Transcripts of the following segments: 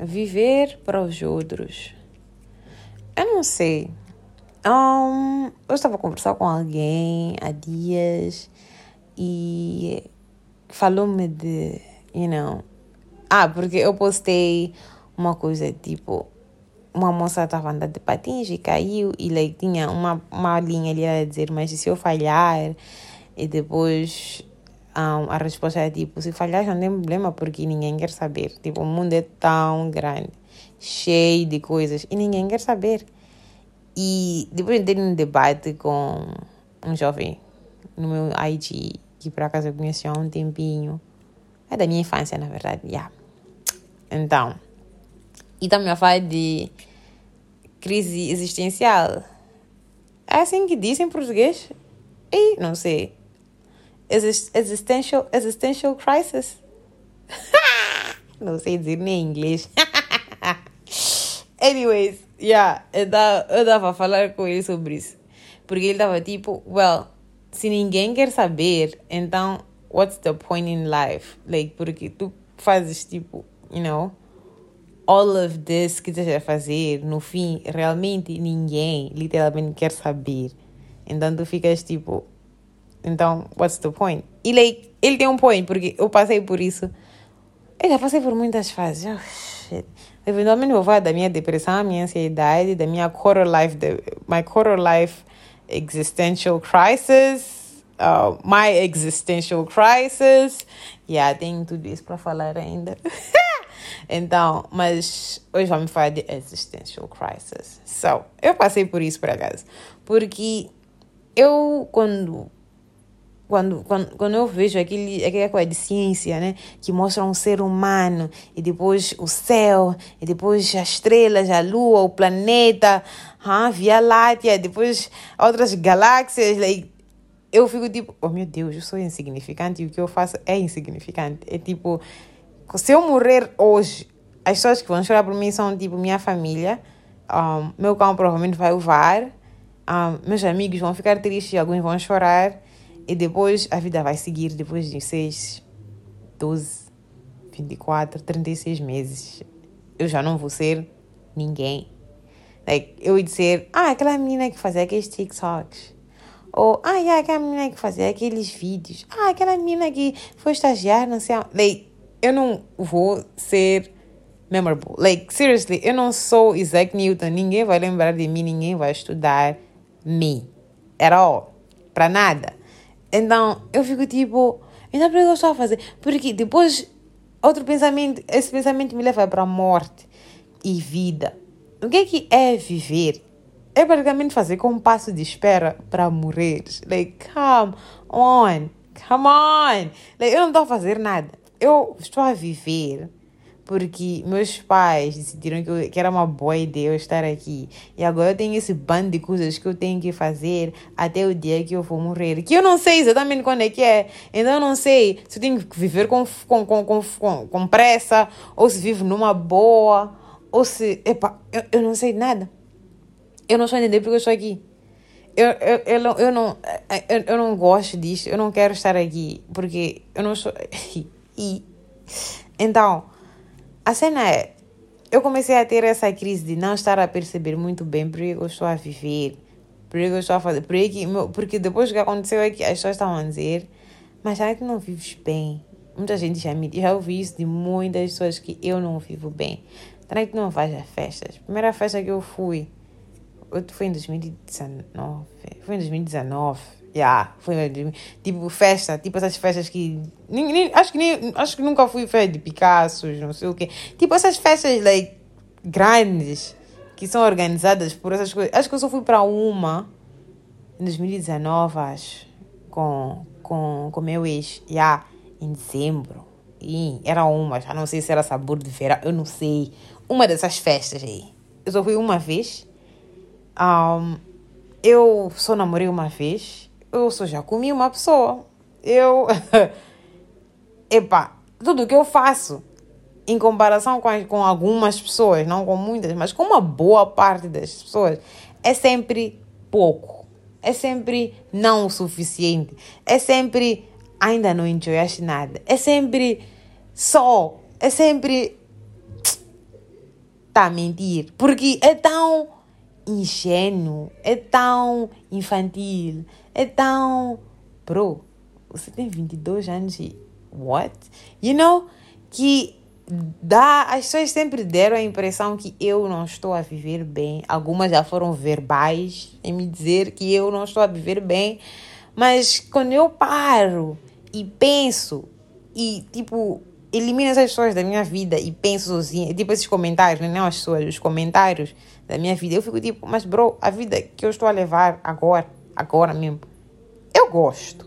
Viver para os outros. Eu não sei. Um, eu estava a conversar com alguém há dias e falou-me de, you know. Ah, porque eu postei uma coisa tipo. Uma moça estava andando de patins e caiu e like, tinha uma, uma linha ali a dizer: Mas se eu falhar? E depois um, a resposta é tipo: Se falhar não tem problema porque ninguém quer saber. Tipo, o mundo é tão grande, cheio de coisas e ninguém quer saber. E depois de ter um debate com um jovem no meu IG, que por acaso eu conheci há um tempinho, é da minha infância, na verdade, yeah. Então, e também a falar de crise existencial. É assim que dizem em português? E não sei. Exist existential, existential crisis. não sei dizer nem em inglês. Anyways, yeah, eu dava a falar com ele sobre isso. Porque ele tava tipo, well, se ninguém quer saber, então what's the point in life? Like, porque tu fazes tipo, you know, all of this que estás a fazer, no fim, realmente ninguém literalmente quer saber. Então tu ficas tipo, então, what's the point? E ele tem um point, porque eu passei por isso. Eu já passei por muitas fases. Oh, shit. Eventualmente vou falar da minha depressão, minha ansiedade, da minha quarter life, the, my quarter life existential crisis, uh, my existential crisis. Yeah, tenho tudo isso para falar ainda. então, mas hoje vamos falar de existential crisis. So, eu passei por isso por acaso. Porque eu, quando quando, quando, quando eu vejo aquele, aquela coisa de ciência, né? Que mostra um ser humano, e depois o céu, e depois as estrelas, a lua, o planeta, a Via Láctea, depois outras galáxias, eu fico tipo, oh meu Deus, eu sou insignificante e o que eu faço é insignificante. É tipo, se eu morrer hoje, as pessoas que vão chorar por mim são tipo minha família, um, meu cão provavelmente vai uvar, um, meus amigos vão ficar tristes, alguns vão chorar. E depois a vida vai seguir depois de 6, 12, 24, 36 meses. Eu já não vou ser ninguém. Like, eu ia dizer, ah, aquela menina que fazia aqueles TikToks. Ou, ah, yeah, aquela menina que fazia aqueles vídeos. Ah, aquela menina que foi estagiar, não sei. Like, eu não vou ser memorable. Like, seriously, eu não sou Isaac Newton. Ninguém vai lembrar de mim, ninguém vai estudar me. At all. Pra nada. Então eu fico tipo, então por que eu estou a fazer? Porque depois outro pensamento, esse pensamento me leva para a morte e vida. O que é que é viver? É praticamente fazer com um passo de espera para morrer. Like, come on, come on. Like, eu não estou a fazer nada. Eu estou a viver porque meus pais decidiram que, eu, que era uma boa ideia eu estar aqui. E agora eu tenho esse bando de coisas que eu tenho que fazer até o dia que eu vou morrer. Que eu não sei exatamente quando é que é. Então eu não sei se eu tenho que viver com, com, com, com, com pressa, ou se vivo numa boa, ou se. Epa, eu, eu não sei nada. Eu não estou entendendo porque eu estou aqui. Eu, eu, eu, não, eu, não, eu, eu não gosto disso, eu não quero estar aqui, porque eu não sou. e, então, a cena é, eu comecei a ter essa crise de não estar a perceber muito bem por que eu estou a viver, por que eu estou a fazer, por que, porque depois que aconteceu é que as pessoas estavam a dizer, mas será que não vives bem? Muita gente já me já ouvi isso de muitas pessoas que eu não vivo bem. Será que não vais a festas? Primeira festa que eu fui, foi em 2019, foi em 2019 Yeah, foi tipo festa, tipo essas festas que. Nem, nem, acho, que nem, acho que nunca fui festa de Picassos, não sei o quê. Tipo essas festas like, grandes que são organizadas por essas coisas. Acho que eu só fui para uma em 2019, acho, com, com, com meu ex, yeah, em dezembro. E era uma, já não sei se era sabor de verão, eu não sei. Uma dessas festas aí. Eu só fui uma vez. Um, eu só namorei uma vez eu só já comi uma pessoa. Eu. Epá, tudo que eu faço em comparação com, com algumas pessoas, não com muitas, mas com uma boa parte das pessoas, é sempre pouco. É sempre não o suficiente. É sempre ainda não enjoyaste nada. É sempre só. É sempre. tá a mentir. Porque é tão ingênuo, é tão infantil, é tão. Bro, você tem 22 anos e. What? You know? Que dá. As pessoas sempre deram a impressão que eu não estou a viver bem. Algumas já foram verbais em me dizer que eu não estou a viver bem. Mas quando eu paro e penso e, tipo, elimino essas pessoas da minha vida e penso sozinha, tipo esses comentários, né? não as pessoas, os comentários da minha vida, eu fico tipo, mas bro, a vida que eu estou a levar agora, agora mesmo, eu gosto.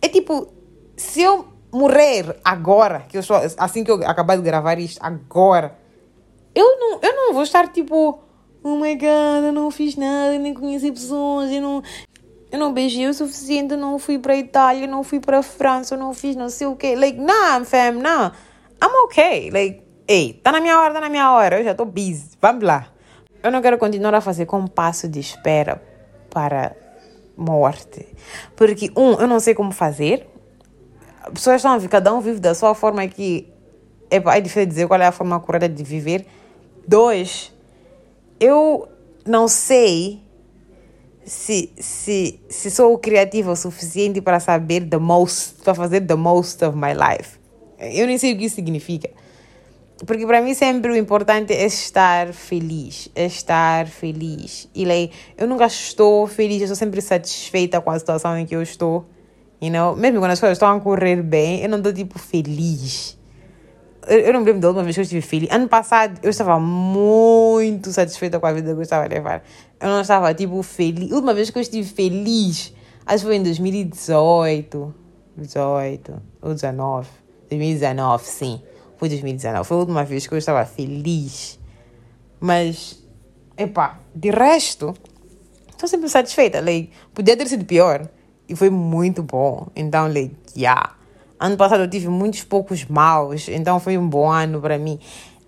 É tipo, se eu morrer agora, que eu estou, assim que eu acabar de gravar isto, agora, eu não, eu não vou estar tipo, oh my god, eu não fiz nada, nem conheci pessoas, eu não, eu não beijei o suficiente, não fui para Itália, eu não fui para França, eu não fiz não sei o quê. Like, nah, fam, nah. I'm okay. Like, ei, tá na minha hora, tá na minha hora. Eu já tô busy. Vamos lá. Eu não quero continuar a fazer compasso de espera para morte. Porque, um, eu não sei como fazer. As pessoas estão a ver, cada um vive da sua forma que é, é difícil dizer qual é a forma correta de viver. Dois, eu não sei se, se, se sou criativa o suficiente para saber the most, para fazer the most of my life. Eu nem sei o que isso significa. Porque para mim sempre o importante é estar feliz, é estar feliz. E like, eu nunca estou feliz, eu estou sempre satisfeita com a situação em que eu estou. You know? Mesmo quando as coisas estão a correr bem, eu não estou tipo feliz. Eu, não me lembro da última vez que eu estive feliz. Ano passado eu estava muito satisfeita com a vida que eu estava a levar. Eu não estava, tipo, feliz. A última vez que eu estive feliz, acho que foi em 2018. 18 ou 19. 2019, sim. Foi 2019. Foi a última vez que eu estava feliz. Mas, epá, de resto, estou sempre satisfeita. Like, podia ter sido pior. E foi muito bom. Então, like, yeah. Ano passado eu tive muitos poucos maus. Então, foi um bom ano para mim.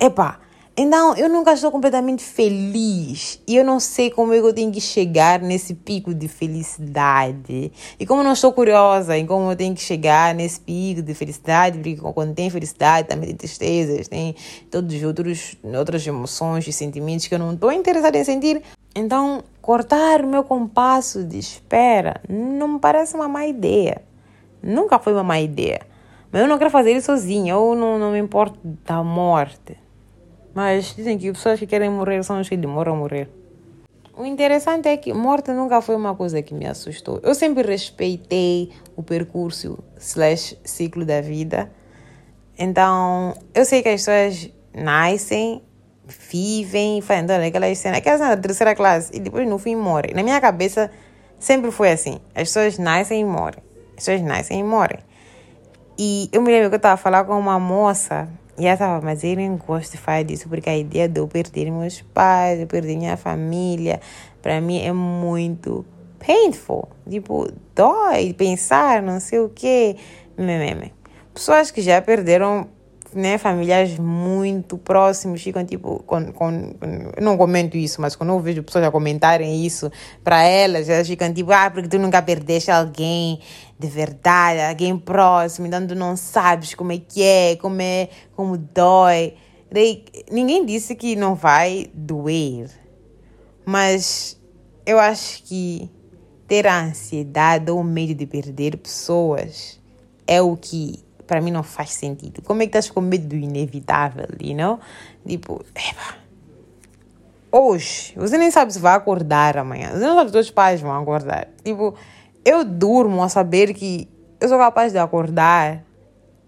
Epá, então, eu nunca estou completamente feliz. E eu não sei como é que eu tenho que chegar nesse pico de felicidade. E como eu não estou curiosa em como eu tenho que chegar nesse pico de felicidade, porque quando tem felicidade também tem tristezas, tem todos os outros outras emoções e sentimentos que eu não estou interessada em sentir. Então, cortar o meu compasso de espera não me parece uma má ideia. Nunca foi uma má ideia. Mas eu não quero fazer isso sozinha, ou não, não me importo da morte. Mas dizem que pessoas que querem morrer são as que demoram a morrer. O interessante é que morte nunca foi uma coisa que me assustou. Eu sempre respeitei o percurso slash ciclo da vida. Então, eu sei que as pessoas nascem, vivem, fazem aquelas cenas, aquelas cenas da terceira classe e depois no fim morrem. Na minha cabeça sempre foi assim. As pessoas nascem e morrem. As pessoas nascem e morrem. E eu me lembro que eu estava a falar com uma moça e ela estava, mas eu nem gosto de falar disso porque a ideia de eu perder meus pais, de perder minha família, para mim é muito painful. Tipo, dói pensar, não sei o quê. Pessoas que já perderam né, familiares muito próximos ficam tipo, com, com, não comento isso, mas quando eu vejo pessoas a comentarem isso para elas, elas ficam tipo, ah, porque tu nunca perdeste alguém de verdade, alguém próximo, então tu não sabes como é que é, como é, como dói. Daí, ninguém disse que não vai doer, mas eu acho que ter a ansiedade ou o medo de perder pessoas é o que para mim não faz sentido. Como é que estás com medo do inevitável, you know? Tipo, epa, hoje, você nem sabe se vai acordar amanhã. Você não sabe se os pais vão acordar. Tipo, eu durmo a saber que eu sou capaz de acordar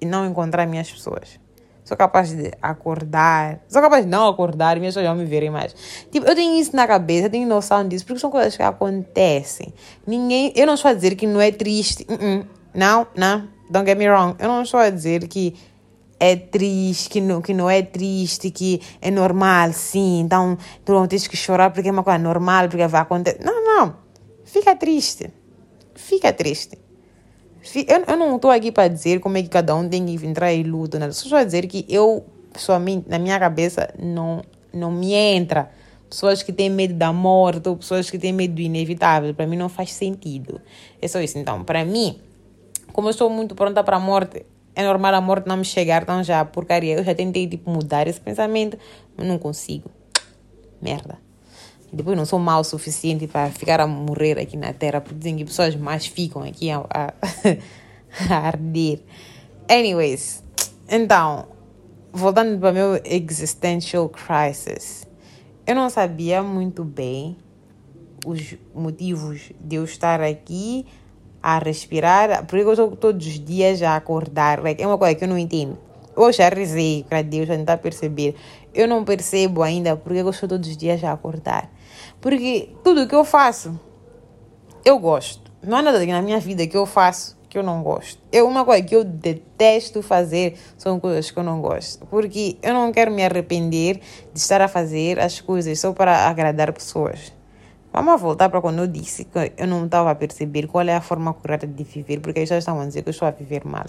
e não encontrar minhas pessoas. Sou capaz de acordar. Sou capaz de não acordar e minhas pessoas não me verem mais. Tipo, eu tenho isso na cabeça, eu tenho noção disso, porque são coisas que acontecem. Ninguém. Eu não estou a dizer que não é triste. Uh -uh. Não, não. Don't get me wrong. Eu não estou a dizer que é triste, que não, que não é triste, que é normal, sim. Então, tu não tens que chorar porque é uma coisa normal, porque vai acontecer. Não, não. Fica triste. Fica triste. Eu, eu não estou aqui para dizer como é que cada um tem que entrar em luto. Né? Só estou a dizer que eu, pessoalmente, na minha cabeça, não, não me entra. Pessoas que têm medo da morte ou pessoas que têm medo do inevitável. Para mim não faz sentido. É só isso. Então, para mim, como eu estou muito pronta para a morte, é normal a morte não me chegar tão já, porcaria. Eu já tentei, tipo, mudar esse pensamento, mas não consigo. Merda. Depois não sou mal o suficiente para ficar a morrer aqui na Terra, porque dizem que pessoas mais ficam aqui a, a, a arder. Anyways, então, voltando para o meu existential crisis. Eu não sabia muito bem os motivos de eu estar aqui a respirar, porque eu estou todos os dias a acordar. Like, é uma coisa que eu não entendo. Eu já rezei para Deus tentar perceber. Eu não percebo ainda porque eu estou todos os dias a acordar. Porque tudo que eu faço, eu gosto. Não há nada na minha vida que eu faço que eu não gosto. É uma coisa que eu detesto fazer são coisas que eu não gosto. Porque eu não quero me arrepender de estar a fazer as coisas só para agradar pessoas. Vamos voltar para quando eu disse que eu não estava a perceber qual é a forma correta de viver, porque eles já estavam a dizer que eu estou a viver mal.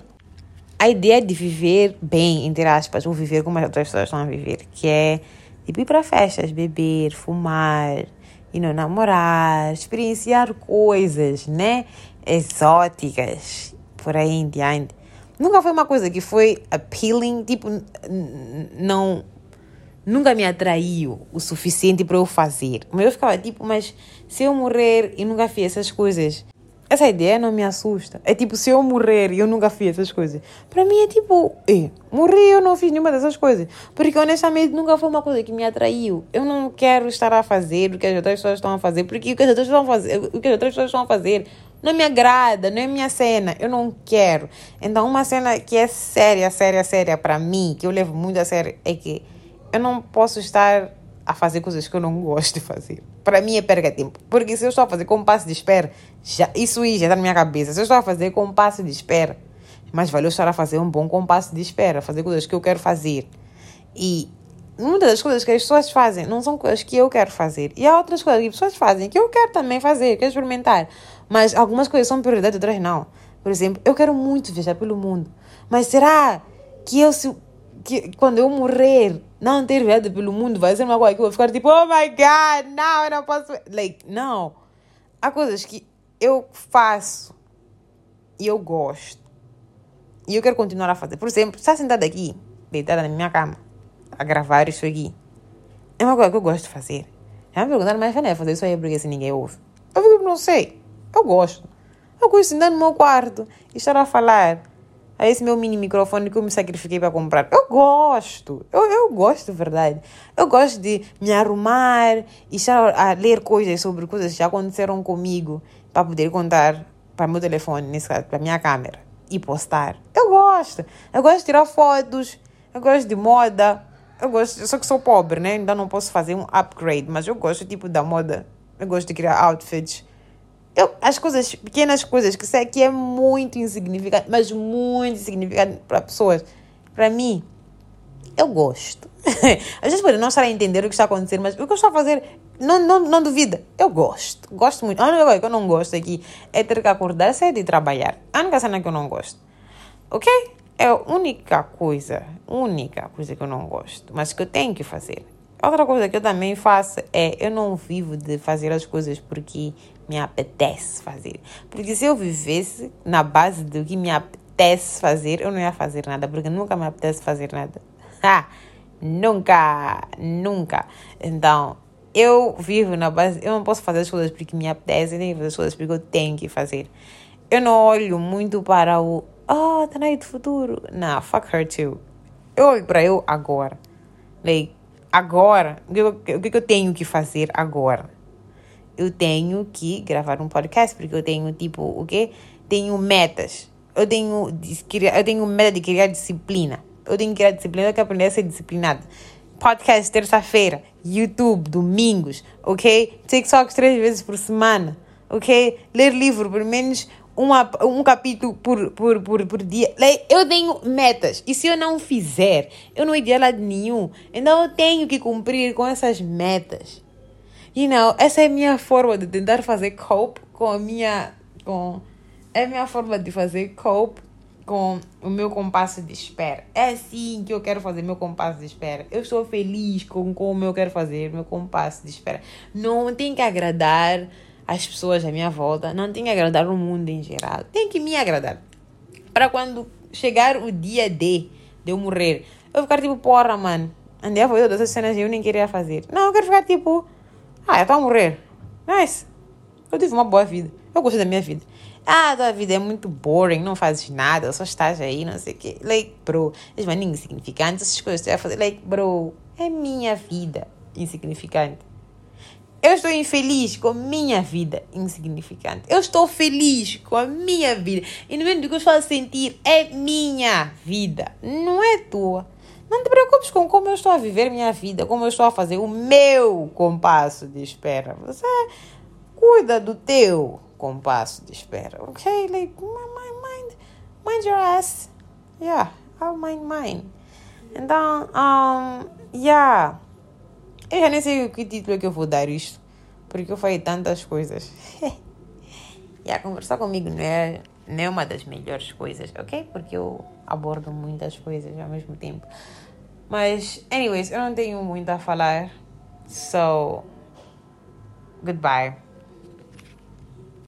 A ideia de viver bem, entre aspas, ou viver como as outras pessoas estão a viver, que é tipo ir para festas, beber, fumar, e não namorar, experienciar coisas, né? Exóticas, por aí em diante. Nunca foi uma coisa que foi appealing, tipo, não nunca me atraiu o suficiente para eu fazer. Mas eu ficava tipo, mas se eu morrer e nunca fiz essas coisas, essa ideia não me assusta. É tipo, se eu morrer e eu nunca fiz essas coisas, para mim é tipo, eh, morri e eu não fiz nenhuma dessas coisas. Porque honestamente nunca foi uma coisa que me atraiu. Eu não quero estar a fazer o que as outras pessoas estão a fazer, porque o que as outras, estão a fazer, o que as outras pessoas estão a fazer não me agrada, não é minha cena, eu não quero. Então, uma cena que é séria, séria, séria para mim, que eu levo muito a sério, é que eu não posso estar a fazer coisas que eu não gosto de fazer. Para mim é perda de tempo. Porque se eu estou a fazer com passo de espera, já, isso aí já está na minha cabeça. Se eu estou a fazer com passo de espera, mas valeu estar a fazer um bom compasso de espera, fazer coisas que eu quero fazer. E muitas das coisas que as pessoas fazem não são coisas que eu quero fazer. E há outras coisas que as pessoas fazem que eu quero também fazer, quero experimentar. Mas algumas coisas são prioridade, outras não. Por exemplo, eu quero muito viajar pelo mundo. Mas será que eu, se, que quando eu morrer, não ter viajado pelo mundo vai ser uma coisa que eu vou ficar tipo, oh my god, não, eu não posso. Like, não. Há coisas que eu faço e eu gosto. E eu quero continuar a fazer. Por exemplo, está sentada aqui, deitada na minha cama, a gravar isso aqui. É uma coisa que eu gosto de fazer. Já me perguntaram, mas vai fazer isso aí porque se ninguém ouve. Eu não sei. Eu gosto. Eu gosto de sentar no meu quarto e estar a falar a esse meu mini microfone que eu me sacrifiquei para comprar. Eu gosto, eu, eu gosto de verdade. Eu gosto de me arrumar e estar a ler coisas sobre coisas que já aconteceram comigo para poder contar para meu telefone, nesse caso, para minha câmera e postar. Eu gosto. Eu gosto de tirar fotos, eu gosto de moda. Eu gosto, só que sou pobre, né? Ainda não posso fazer um upgrade, mas eu gosto tipo da moda. Eu gosto de criar outfits. As coisas, pequenas coisas que sei que é muito insignificante, mas muito insignificante para pessoas. Para mim, eu gosto. Às vezes pode não estar a entender o que está acontecendo, mas o que eu estou a fazer, não, não, não duvida. Eu gosto. Gosto muito. A única coisa que eu não gosto aqui é ter que acordar cedo e trabalhar. A única cena que eu não gosto. Ok? É a única coisa, única coisa que eu não gosto, mas que eu tenho que fazer. Outra coisa que eu também faço é eu não vivo de fazer as coisas porque me apetece fazer. Porque se eu vivesse na base do que me apetece fazer, eu não ia fazer nada, porque nunca me apetece fazer nada. Ah, nunca, nunca. Então, eu vivo na base, eu não posso fazer as coisas porque me apetece, nem fazer as coisas porque eu tenho que fazer. Eu não olho muito para o, oh, tá aí do futuro. Não, fuck her too. Eu olho para eu agora. Like, agora, o que, que eu tenho que fazer agora? Eu tenho que gravar um podcast, porque eu tenho, tipo, o quê? Tenho metas. Eu tenho, eu tenho meta de criar disciplina. Eu tenho que criar disciplina, eu quero aprender a ser disciplinado. Podcast terça-feira, YouTube, domingos, ok? TikTok três vezes por semana, ok? Ler livro, pelo menos uma, um capítulo por, por, por, por dia. Eu tenho metas. E se eu não fizer, eu não iria lado nenhum. Então eu tenho que cumprir com essas metas. You know, essa é a minha forma de tentar fazer cope com a minha. Com, é a minha forma de fazer cope com o meu compasso de espera. É assim que eu quero fazer meu compasso de espera. Eu estou feliz com como eu quero fazer meu compasso de espera. Não tem que agradar as pessoas à minha volta, não tem que agradar o mundo em geral, tem que me agradar. Para quando chegar o dia D de eu morrer, eu ficar tipo, porra, mano. Andei a fazer todas essas cenas e eu nem queria fazer. Não, eu quero ficar tipo, ah, eu estou a morrer. Nice. Eu tive uma boa vida. Eu gostei da minha vida. Ah, tua vida é muito boring, não fazes nada, só estás aí, não sei o quê. Like, bro, és uma insignificante, essas coisas que você vai fazer. Like, bro, é minha vida insignificante. Eu estou infeliz com a minha vida insignificante. Eu estou feliz com a minha vida. E no do que eu estou a sentir é minha vida, não é tua. Não te preocupes com como eu estou a viver minha vida, como eu estou a fazer o meu compasso de espera. Você cuida do teu compasso de espera, ok? Like, mind, mind your ass. Yeah, I'll mind mine. Então, um, yeah. Eu já nem sei o que título é que eu vou dar isto, porque eu falei tantas coisas. e a conversar comigo não é, não é uma das melhores coisas, ok? Porque eu abordo muitas coisas ao mesmo tempo. Mas, anyways, eu não tenho muito a falar. So, goodbye.